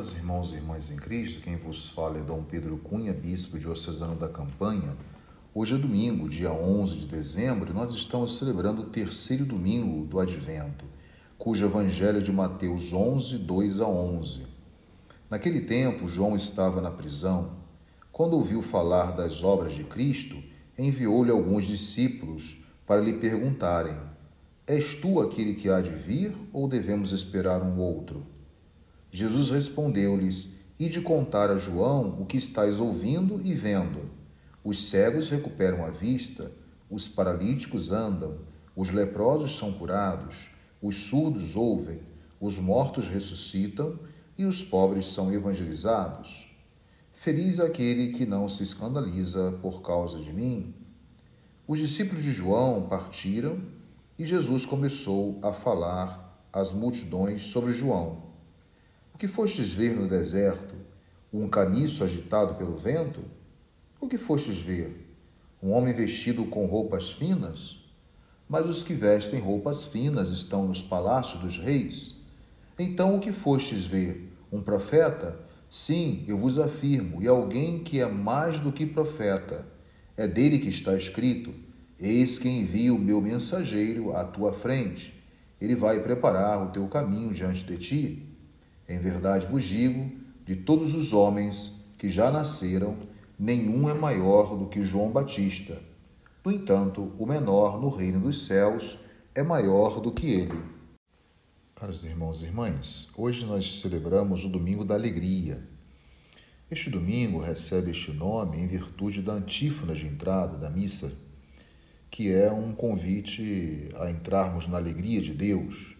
Caros irmãos e irmãs em Cristo, quem vos fala é Dom Pedro Cunha, bispo diocesano da Campanha. Hoje é domingo, dia 11 de dezembro, e nós estamos celebrando o terceiro domingo do Advento, cujo evangelho é de Mateus 11, 2 a 11. Naquele tempo, João estava na prisão. Quando ouviu falar das obras de Cristo, enviou-lhe alguns discípulos para lhe perguntarem: És tu aquele que há de vir ou devemos esperar um outro? Jesus respondeu-lhes: Ide contar a João o que estáis ouvindo e vendo. Os cegos recuperam a vista, os paralíticos andam, os leprosos são curados, os surdos ouvem, os mortos ressuscitam e os pobres são evangelizados. Feliz aquele que não se escandaliza por causa de mim. Os discípulos de João partiram e Jesus começou a falar às multidões sobre João que fostes ver no deserto? Um caniço agitado pelo vento? O que fostes ver? Um homem vestido com roupas finas? Mas os que vestem roupas finas estão nos palácios dos reis. Então o que fostes ver? Um profeta? Sim, eu vos afirmo, e alguém que é mais do que profeta. É dele que está escrito: Eis que envio o meu mensageiro à tua frente. Ele vai preparar o teu caminho diante de ti. Em verdade vos digo: de todos os homens que já nasceram, nenhum é maior do que João Batista. No entanto, o menor no reino dos céus é maior do que ele. Caros irmãos e irmãs, hoje nós celebramos o Domingo da Alegria. Este domingo recebe este nome em virtude da antífona de entrada da missa, que é um convite a entrarmos na alegria de Deus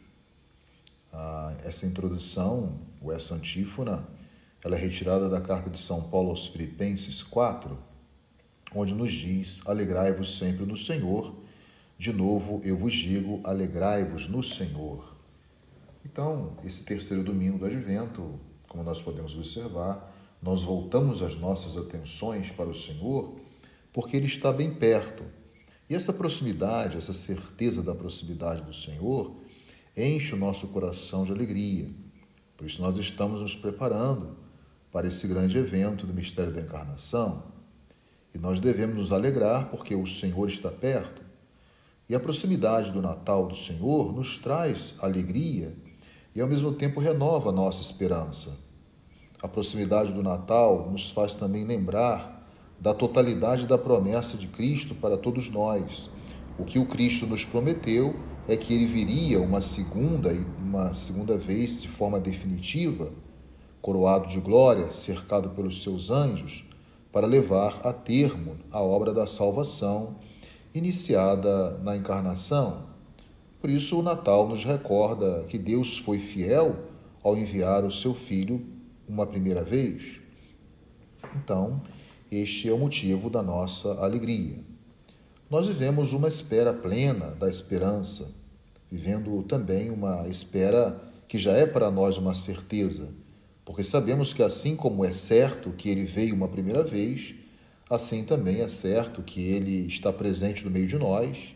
ah, essa introdução, ou essa antífona, ela é retirada da carta de São Paulo aos Filipenses 4, onde nos diz: Alegrai-vos sempre no Senhor. De novo, eu vos digo: alegrai-vos no Senhor. Então, esse terceiro domingo do Advento, como nós podemos observar, nós voltamos as nossas atenções para o Senhor porque Ele está bem perto. E essa proximidade, essa certeza da proximidade do Senhor, enche o nosso coração de alegria. Por isso, nós estamos nos preparando para esse grande evento do mistério da encarnação. E nós devemos nos alegrar porque o Senhor está perto. E a proximidade do Natal do Senhor nos traz alegria e, ao mesmo tempo, renova a nossa esperança. A proximidade do Natal nos faz também lembrar da totalidade da promessa de Cristo para todos nós. O que o Cristo nos prometeu é que ele viria uma segunda e uma segunda vez de forma definitiva, coroado de glória, cercado pelos seus anjos, para levar a termo a obra da salvação iniciada na encarnação. Por isso o Natal nos recorda que Deus foi fiel ao enviar o seu filho uma primeira vez. Então, este é o motivo da nossa alegria. Nós vivemos uma espera plena da esperança vivendo também uma espera que já é para nós uma certeza, porque sabemos que assim como é certo que ele veio uma primeira vez, assim também é certo que ele está presente no meio de nós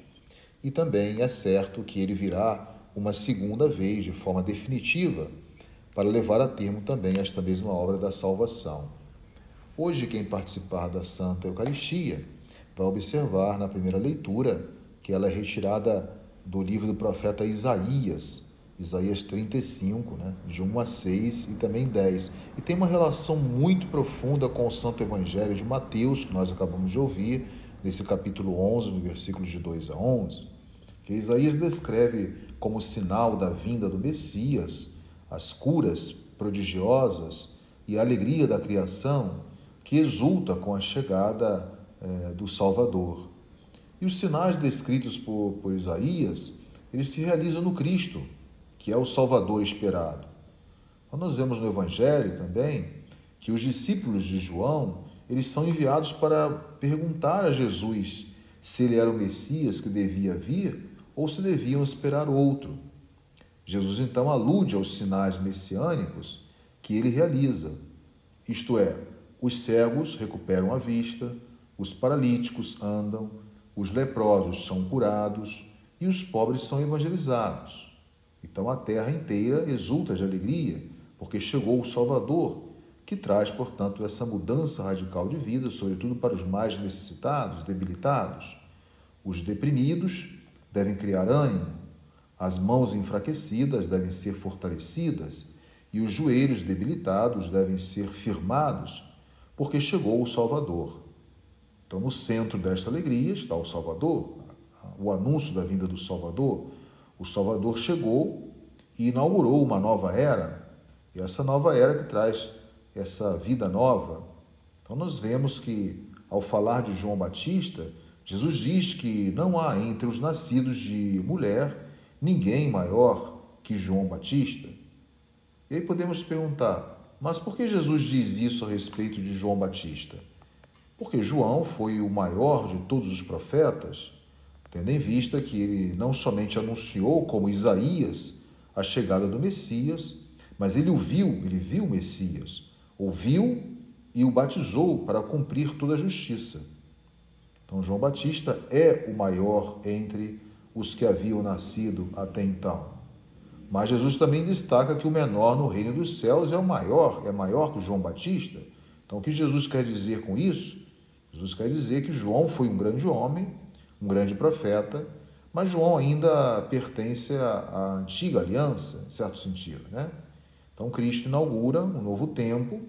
e também é certo que ele virá uma segunda vez de forma definitiva para levar a termo também esta mesma obra da salvação. Hoje, quem participar da Santa Eucaristia vai observar na primeira leitura que ela é retirada do livro do profeta Isaías, Isaías 35, né, de 1 a 6 e também 10. E tem uma relação muito profunda com o Santo Evangelho de Mateus, que nós acabamos de ouvir, nesse capítulo 11, no versículo de 2 a 11, que Isaías descreve como sinal da vinda do Messias as curas prodigiosas e a alegria da criação que exulta com a chegada é, do Salvador. E os sinais descritos por, por Isaías, eles se realizam no Cristo, que é o Salvador esperado. Então, nós vemos no Evangelho também que os discípulos de João, eles são enviados para perguntar a Jesus se ele era o Messias que devia vir ou se deviam esperar outro. Jesus então alude aos sinais messiânicos que ele realiza, isto é, os cegos recuperam a vista, os paralíticos andam, os leprosos são curados e os pobres são evangelizados. Então a terra inteira exulta de alegria, porque chegou o Salvador, que traz, portanto, essa mudança radical de vida, sobretudo para os mais necessitados, debilitados. Os deprimidos devem criar ânimo, as mãos enfraquecidas devem ser fortalecidas e os joelhos debilitados devem ser firmados, porque chegou o Salvador. Então, no centro desta alegria está o Salvador, o anúncio da vinda do Salvador. O Salvador chegou e inaugurou uma nova era, e essa nova era que traz essa vida nova. Então, nós vemos que, ao falar de João Batista, Jesus diz que não há entre os nascidos de mulher ninguém maior que João Batista. E aí podemos perguntar, mas por que Jesus diz isso a respeito de João Batista? Porque João foi o maior de todos os profetas, tendo em vista que ele não somente anunciou, como Isaías, a chegada do Messias, mas ele o viu, ele viu o Messias, ouviu e o batizou para cumprir toda a justiça. Então, João Batista é o maior entre os que haviam nascido até então. Mas Jesus também destaca que o menor no reino dos céus é o maior, é maior que João Batista. Então, o que Jesus quer dizer com isso? Jesus quer dizer que João foi um grande homem, um grande profeta, mas João ainda pertence à, antiga aliança, em certo sentido, né? Então, Cristo inaugura um novo tempo,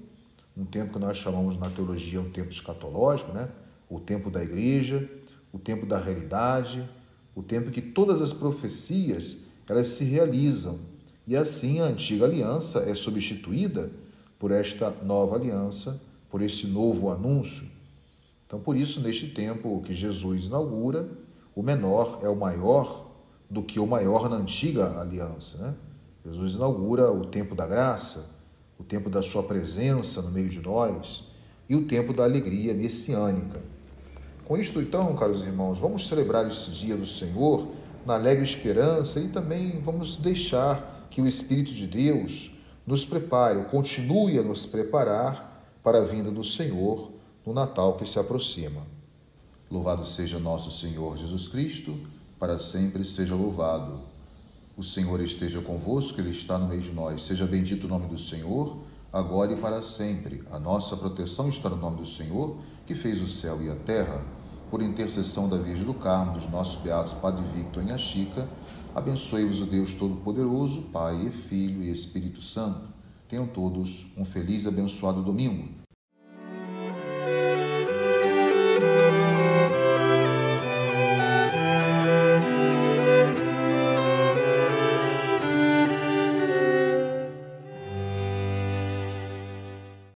um tempo que nós chamamos na teologia um tempo escatológico, né? O tempo da igreja, o tempo da realidade, o tempo que todas as profecias elas se realizam. E assim a antiga aliança é substituída por esta nova aliança, por esse novo anúncio. Então, por isso, neste tempo que Jesus inaugura, o menor é o maior do que o maior na antiga aliança. Né? Jesus inaugura o tempo da graça, o tempo da sua presença no meio de nós e o tempo da alegria messiânica. Com isto, então, caros irmãos, vamos celebrar esse dia do Senhor na alegre esperança e também vamos deixar que o Espírito de Deus nos prepare, continue a nos preparar para a vinda do Senhor no Natal que se aproxima. Louvado seja nosso Senhor Jesus Cristo, para sempre seja louvado. O Senhor esteja convosco, Ele está no meio de nós. Seja bendito o nome do Senhor, agora e para sempre. A nossa proteção está no nome do Senhor, que fez o céu e a terra por intercessão da Virgem do Carmo, dos nossos beatos Padre Victor e Chica, abençoe-vos o Deus Todo-Poderoso, Pai e Filho e Espírito Santo. Tenham todos um feliz e abençoado domingo.